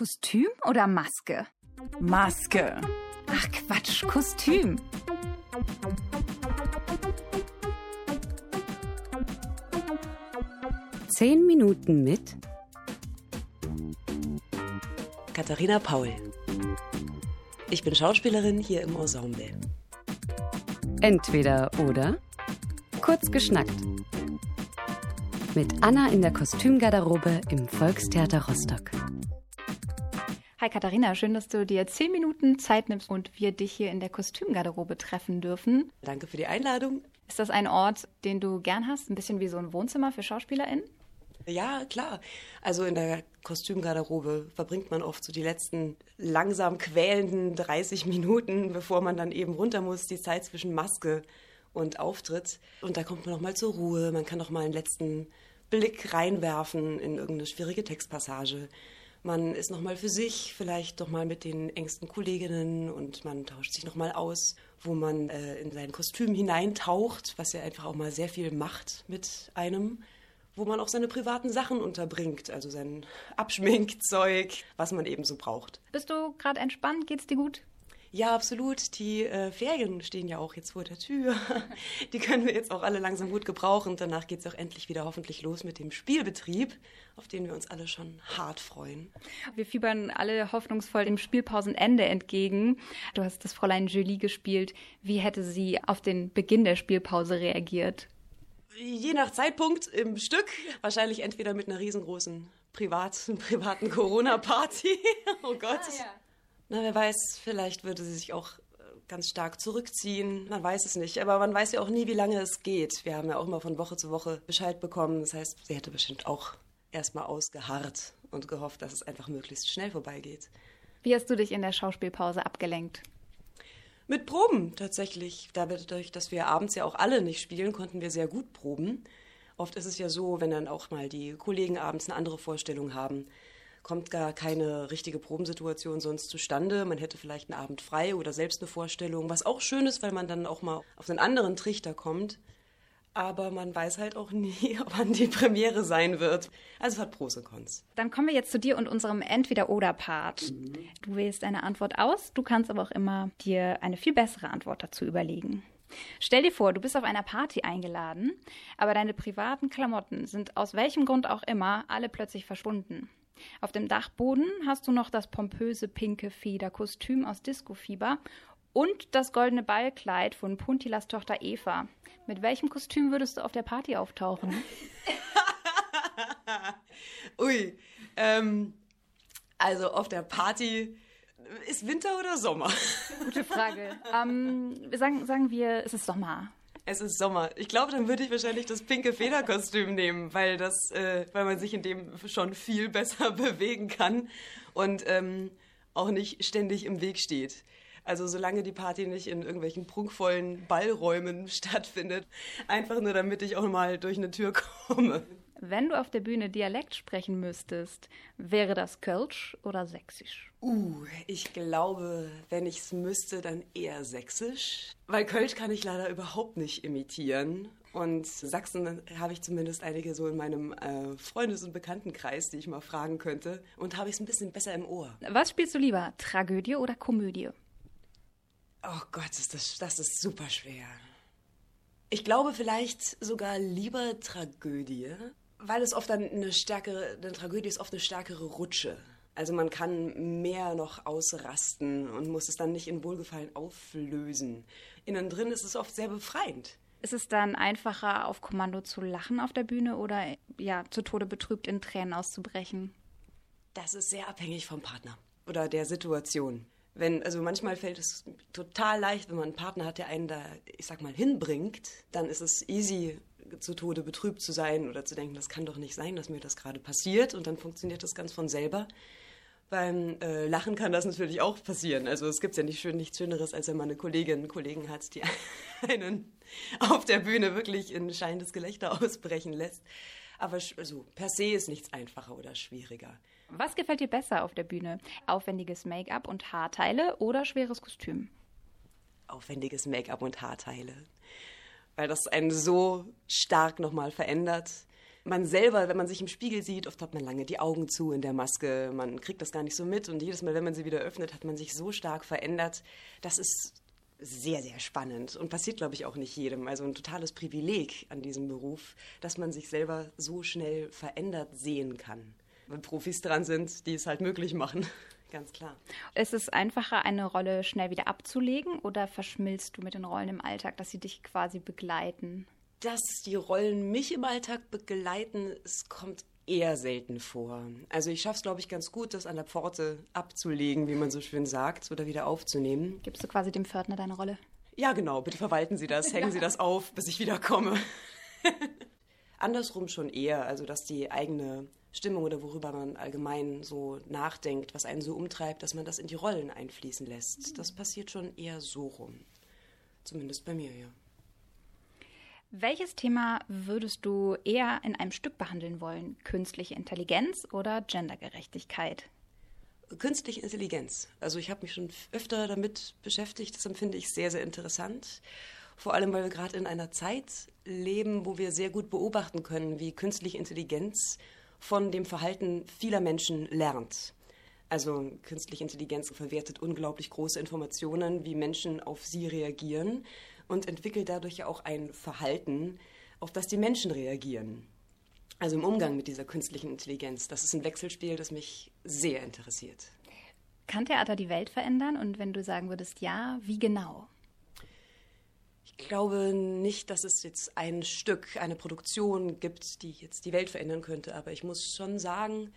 Kostüm oder Maske? Maske. Ach Quatsch, Kostüm. Zehn Minuten mit Katharina Paul. Ich bin Schauspielerin hier im Ensemble. Entweder oder. Kurz geschnackt. Mit Anna in der Kostümgarderobe im Volkstheater Rostock. Katharina, schön, dass du dir zehn Minuten Zeit nimmst und wir dich hier in der Kostümgarderobe treffen dürfen. Danke für die Einladung. Ist das ein Ort, den du gern hast? Ein bisschen wie so ein Wohnzimmer für SchauspielerInnen? Ja, klar. Also in der Kostümgarderobe verbringt man oft so die letzten langsam quälenden 30 Minuten, bevor man dann eben runter muss, die Zeit zwischen Maske und Auftritt. Und da kommt man noch mal zur Ruhe. Man kann noch mal einen letzten Blick reinwerfen in irgendeine schwierige Textpassage. Man ist noch mal für sich, vielleicht noch mal mit den engsten Kolleginnen und man tauscht sich noch mal aus, wo man äh, in sein Kostüm hineintaucht, was ja einfach auch mal sehr viel macht mit einem wo man auch seine privaten Sachen unterbringt, also sein Abschminkzeug, was man eben so braucht. Bist du gerade entspannt? Geht's dir gut? Ja, absolut. Die äh, Ferien stehen ja auch jetzt vor der Tür. Die können wir jetzt auch alle langsam gut gebrauchen. Danach geht es auch endlich wieder hoffentlich los mit dem Spielbetrieb, auf den wir uns alle schon hart freuen. Wir fiebern alle hoffnungsvoll dem Spielpausenende entgegen. Du hast das Fräulein Julie gespielt. Wie hätte sie auf den Beginn der Spielpause reagiert? Je nach Zeitpunkt im Stück. Wahrscheinlich entweder mit einer riesengroßen privat, privaten Corona-Party. oh Gott. Ah, ja. Na, wer weiß, vielleicht würde sie sich auch äh, ganz stark zurückziehen. Man weiß es nicht. Aber man weiß ja auch nie, wie lange es geht. Wir haben ja auch immer von Woche zu Woche Bescheid bekommen. Das heißt, sie hätte bestimmt auch erstmal ausgeharrt und gehofft, dass es einfach möglichst schnell vorbeigeht. Wie hast du dich in der Schauspielpause abgelenkt? Mit Proben tatsächlich. Dadurch, dass wir abends ja auch alle nicht spielen, konnten wir sehr gut proben. Oft ist es ja so, wenn dann auch mal die Kollegen abends eine andere Vorstellung haben, kommt gar keine richtige Probensituation sonst zustande. Man hätte vielleicht einen Abend frei oder selbst eine Vorstellung, was auch schön ist, weil man dann auch mal auf einen anderen Trichter kommt. Aber man weiß halt auch nie, ob man die Premiere sein wird. Also es hat Pros und Cons. Dann kommen wir jetzt zu dir und unserem Entweder-Oder-Part. Mhm. Du wählst eine Antwort aus, du kannst aber auch immer dir eine viel bessere Antwort dazu überlegen. Stell dir vor, du bist auf einer Party eingeladen, aber deine privaten Klamotten sind aus welchem Grund auch immer alle plötzlich verschwunden. Auf dem Dachboden hast du noch das pompöse pinke Federkostüm aus Disco-Fieber und das goldene Ballkleid von Puntilas Tochter Eva. Mit welchem Kostüm würdest du auf der Party auftauchen? Ui, ähm, also auf der Party ist Winter oder Sommer? Gute Frage. Ähm, sagen, sagen wir, es ist Sommer. Es ist Sommer. Ich glaube, dann würde ich wahrscheinlich das pinke Federkostüm nehmen, weil das, äh, weil man sich in dem schon viel besser bewegen kann und ähm, auch nicht ständig im Weg steht. Also solange die Party nicht in irgendwelchen prunkvollen Ballräumen stattfindet, einfach nur damit ich auch mal durch eine Tür komme. Wenn du auf der Bühne Dialekt sprechen müsstest, wäre das Kölsch oder Sächsisch? Uh, ich glaube, wenn ich es müsste, dann eher Sächsisch. Weil Kölsch kann ich leider überhaupt nicht imitieren. Und Sachsen habe ich zumindest einige so in meinem äh, Freundes- und Bekanntenkreis, die ich mal fragen könnte. Und habe ich es ein bisschen besser im Ohr. Was spielst du lieber, Tragödie oder Komödie? Oh Gott, ist das, das ist super schwer. Ich glaube vielleicht sogar lieber Tragödie, weil es oft dann eine stärkere, eine Tragödie ist oft eine stärkere Rutsche. Also man kann mehr noch ausrasten und muss es dann nicht in Wohlgefallen auflösen. Innen drin ist es oft sehr befreiend. Ist es dann einfacher, auf Kommando zu lachen auf der Bühne oder ja, zu Tode betrübt in Tränen auszubrechen? Das ist sehr abhängig vom Partner oder der Situation. Wenn, also manchmal fällt es total leicht, wenn man einen Partner hat, der einen da, ich sag mal, hinbringt, dann ist es easy, zu Tode betrübt zu sein oder zu denken, das kann doch nicht sein, dass mir das gerade passiert und dann funktioniert das ganz von selber. Beim äh, Lachen kann das natürlich auch passieren. Also es gibt ja nicht schön, nichts Schöneres, als wenn man eine Kollegin, Kollegen hat, die einen auf der Bühne wirklich in scheinendes Gelächter ausbrechen lässt. Aber also, per se ist nichts einfacher oder schwieriger. Was gefällt dir besser auf der Bühne? Aufwendiges Make-up und Haarteile oder schweres Kostüm? Aufwendiges Make-up und Haarteile. Weil das einen so stark nochmal verändert. Man selber, wenn man sich im Spiegel sieht, oft hat man lange die Augen zu in der Maske, man kriegt das gar nicht so mit und jedes Mal, wenn man sie wieder öffnet, hat man sich so stark verändert. Das ist sehr, sehr spannend und passiert, glaube ich, auch nicht jedem. Also ein totales Privileg an diesem Beruf, dass man sich selber so schnell verändert sehen kann. Wenn Profis dran sind, die es halt möglich machen. Ganz klar. Ist es einfacher, eine Rolle schnell wieder abzulegen oder verschmilzt du mit den Rollen im Alltag, dass sie dich quasi begleiten? Dass die Rollen mich im Alltag begleiten, es kommt eher selten vor. Also ich schaffe es, glaube ich, ganz gut, das an der Pforte abzulegen, wie man so schön sagt, oder wieder aufzunehmen. Gibst du quasi dem Pförtner deine Rolle? Ja, genau. Bitte verwalten Sie das, hängen Sie das auf, bis ich wiederkomme. Andersrum schon eher, also dass die eigene Stimmung oder worüber man allgemein so nachdenkt, was einen so umtreibt, dass man das in die Rollen einfließen lässt. Das passiert schon eher so rum. Zumindest bei mir, ja. Welches Thema würdest du eher in einem Stück behandeln wollen? Künstliche Intelligenz oder Gendergerechtigkeit? Künstliche Intelligenz. Also ich habe mich schon öfter damit beschäftigt. Das empfinde ich sehr, sehr interessant. Vor allem, weil wir gerade in einer Zeit leben, wo wir sehr gut beobachten können, wie künstliche Intelligenz von dem Verhalten vieler Menschen lernt. Also künstliche Intelligenz verwertet unglaublich große Informationen, wie Menschen auf sie reagieren und entwickelt dadurch ja auch ein Verhalten, auf das die Menschen reagieren. Also im Umgang mit dieser künstlichen Intelligenz. Das ist ein Wechselspiel, das mich sehr interessiert. Kann Theater die Welt verändern? Und wenn du sagen würdest ja, wie genau? Ich glaube nicht, dass es jetzt ein Stück, eine Produktion gibt, die jetzt die Welt verändern könnte. Aber ich muss schon sagen,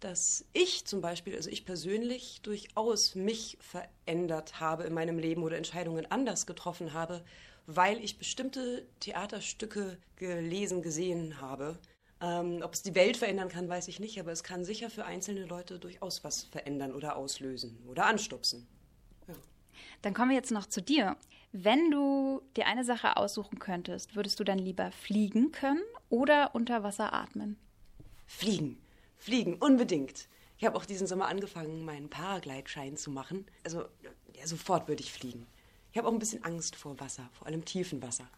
dass ich zum Beispiel, also ich persönlich, durchaus mich verändert habe in meinem Leben oder Entscheidungen anders getroffen habe, weil ich bestimmte Theaterstücke gelesen, gesehen habe. Ähm, ob es die Welt verändern kann, weiß ich nicht, aber es kann sicher für einzelne Leute durchaus was verändern oder auslösen oder anstupsen. Ja. Dann kommen wir jetzt noch zu dir. Wenn du dir eine Sache aussuchen könntest, würdest du dann lieber fliegen können oder unter Wasser atmen? Fliegen. Fliegen, unbedingt. Ich habe auch diesen Sommer angefangen, meinen Paraglide-Schein zu machen. Also, ja, sofort würde ich fliegen. Ich habe auch ein bisschen Angst vor Wasser, vor allem tiefen Wasser.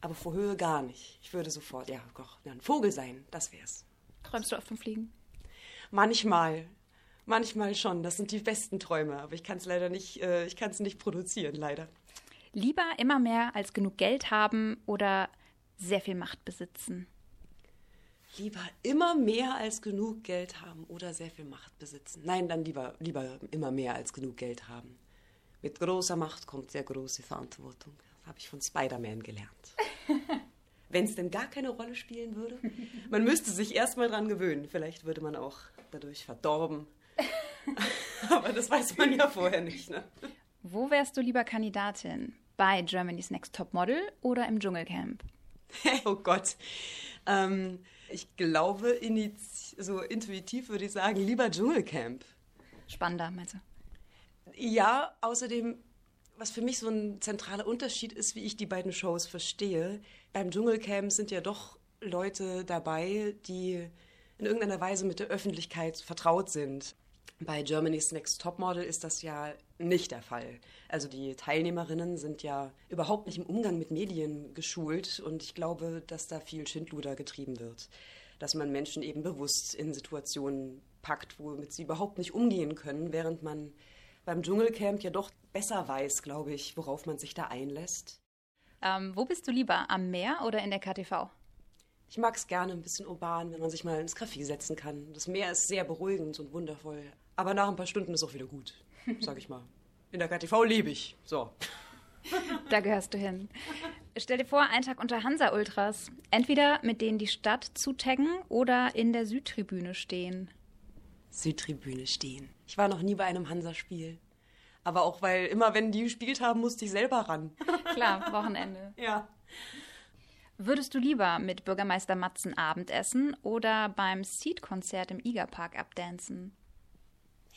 Aber vor Höhe gar nicht. Ich würde sofort, ja, doch, ein Vogel sein, das wär's. Träumst du oft vom Fliegen? Manchmal. Manchmal schon. Das sind die besten Träume. Aber ich kann es leider nicht, äh, ich kann es nicht produzieren, leider. Lieber immer mehr als genug Geld haben oder sehr viel Macht besitzen? Lieber immer mehr als genug Geld haben oder sehr viel Macht besitzen. Nein, dann lieber, lieber immer mehr als genug Geld haben. Mit großer Macht kommt sehr große Verantwortung. Das habe ich von Spider-Man gelernt. Wenn es denn gar keine Rolle spielen würde, man müsste sich erst mal dran gewöhnen. Vielleicht würde man auch dadurch verdorben. Aber das weiß man ja vorher nicht. Ne? Wo wärst du lieber Kandidatin? Bei Germany's Next Top Model oder im Dschungelcamp? oh Gott. Ähm, ich glaube, so intuitiv würde ich sagen, lieber Dschungelcamp. Spannender, meinst du? Ja, außerdem, was für mich so ein zentraler Unterschied ist, wie ich die beiden Shows verstehe. Beim Dschungelcamp sind ja doch Leute dabei, die in irgendeiner Weise mit der Öffentlichkeit vertraut sind. Bei Germany's Next Topmodel ist das ja nicht der Fall. Also die Teilnehmerinnen sind ja überhaupt nicht im Umgang mit Medien geschult und ich glaube, dass da viel Schindluder getrieben wird. Dass man Menschen eben bewusst in Situationen packt, womit sie überhaupt nicht umgehen können, während man beim Dschungelcamp ja doch besser weiß, glaube ich, worauf man sich da einlässt. Ähm, wo bist du lieber, am Meer oder in der KTV? Ich mag es gerne ein bisschen urban, wenn man sich mal ins Café setzen kann. Das Meer ist sehr beruhigend und wundervoll. Aber nach ein paar Stunden ist auch wieder gut, sag ich mal. In der KTV lebe ich. So. Da gehörst du hin. Stell dir vor, ein Tag unter Hansa-Ultras. Entweder mit denen die Stadt zutaggen oder in der Südtribüne stehen. Südtribüne stehen. Ich war noch nie bei einem Hansa-Spiel. Aber auch, weil immer, wenn die gespielt haben, musste ich selber ran. Klar, Wochenende. ja. Würdest du lieber mit Bürgermeister Matzen Abendessen oder beim Seed-Konzert im Igerpark abdancen?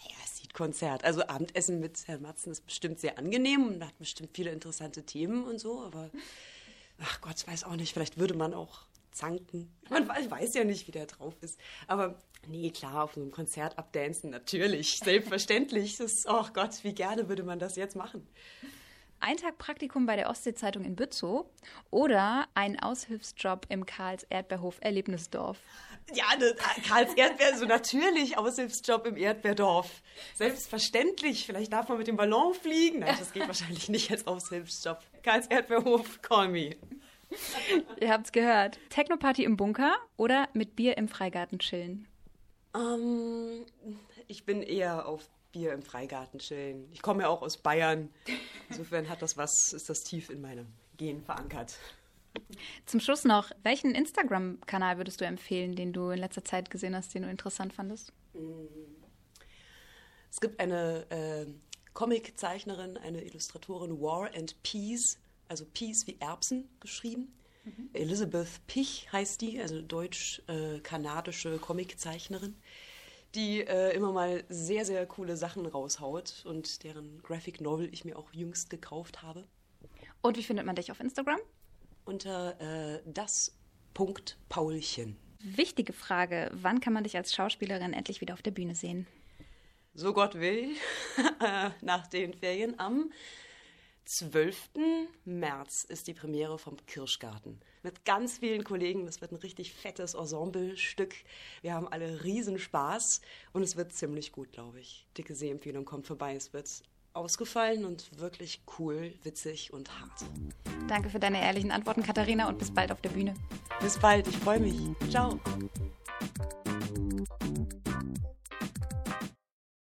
Ja, Seed-Konzert. Also Abendessen mit Herrn Matzen ist bestimmt sehr angenehm und hat bestimmt viele interessante Themen und so, aber ach Gott, ich weiß auch nicht, vielleicht würde man auch zanken. Man weiß ja nicht, wie der drauf ist. Aber nee, klar, auf einem Konzert abdancen, natürlich, selbstverständlich. Das, oh Gott, wie gerne würde man das jetzt machen. Ein Tag Praktikum bei der Ostsee-Zeitung in Bützow oder ein Aushilfsjob im Karls Erdbeerhof Erlebnisdorf? Ja, ne, Karls Erdbeer, so natürlich Aushilfsjob im Erdbeerdorf. Selbstverständlich. Vielleicht darf man mit dem Ballon fliegen. Nein, das geht wahrscheinlich nicht als Aushilfsjob. Karls Erdbeerhof, call me. Ihr habt's gehört. Technoparty im Bunker oder mit Bier im Freigarten chillen? Ähm, ich bin eher auf Bier im Freigarten chillen. Ich komme ja auch aus Bayern. Insofern hat das was, ist das tief in meinem Gen verankert. Zum Schluss noch, welchen Instagram-Kanal würdest du empfehlen, den du in letzter Zeit gesehen hast, den du interessant fandest? Es gibt eine äh, Comiczeichnerin, eine Illustratorin, War and Peace, also Peace wie Erbsen geschrieben. Mhm. Elizabeth Pich heißt die, also deutsch-kanadische Comiczeichnerin die äh, immer mal sehr, sehr coole Sachen raushaut und deren Graphic Novel ich mir auch jüngst gekauft habe. Und wie findet man dich auf Instagram? Unter äh, das Punkt Paulchen. Wichtige Frage, wann kann man dich als Schauspielerin endlich wieder auf der Bühne sehen? So Gott will, nach den Ferien am 12. März ist die Premiere vom Kirschgarten. Mit ganz vielen Kollegen. Das wird ein richtig fettes Ensemblestück. Wir haben alle Riesenspaß und es wird ziemlich gut, glaube ich. Dicke Sehempfehlung kommt vorbei. Es wird ausgefallen und wirklich cool, witzig und hart. Danke für deine ehrlichen Antworten, Katharina, und bis bald auf der Bühne. Bis bald, ich freue mich. Ciao.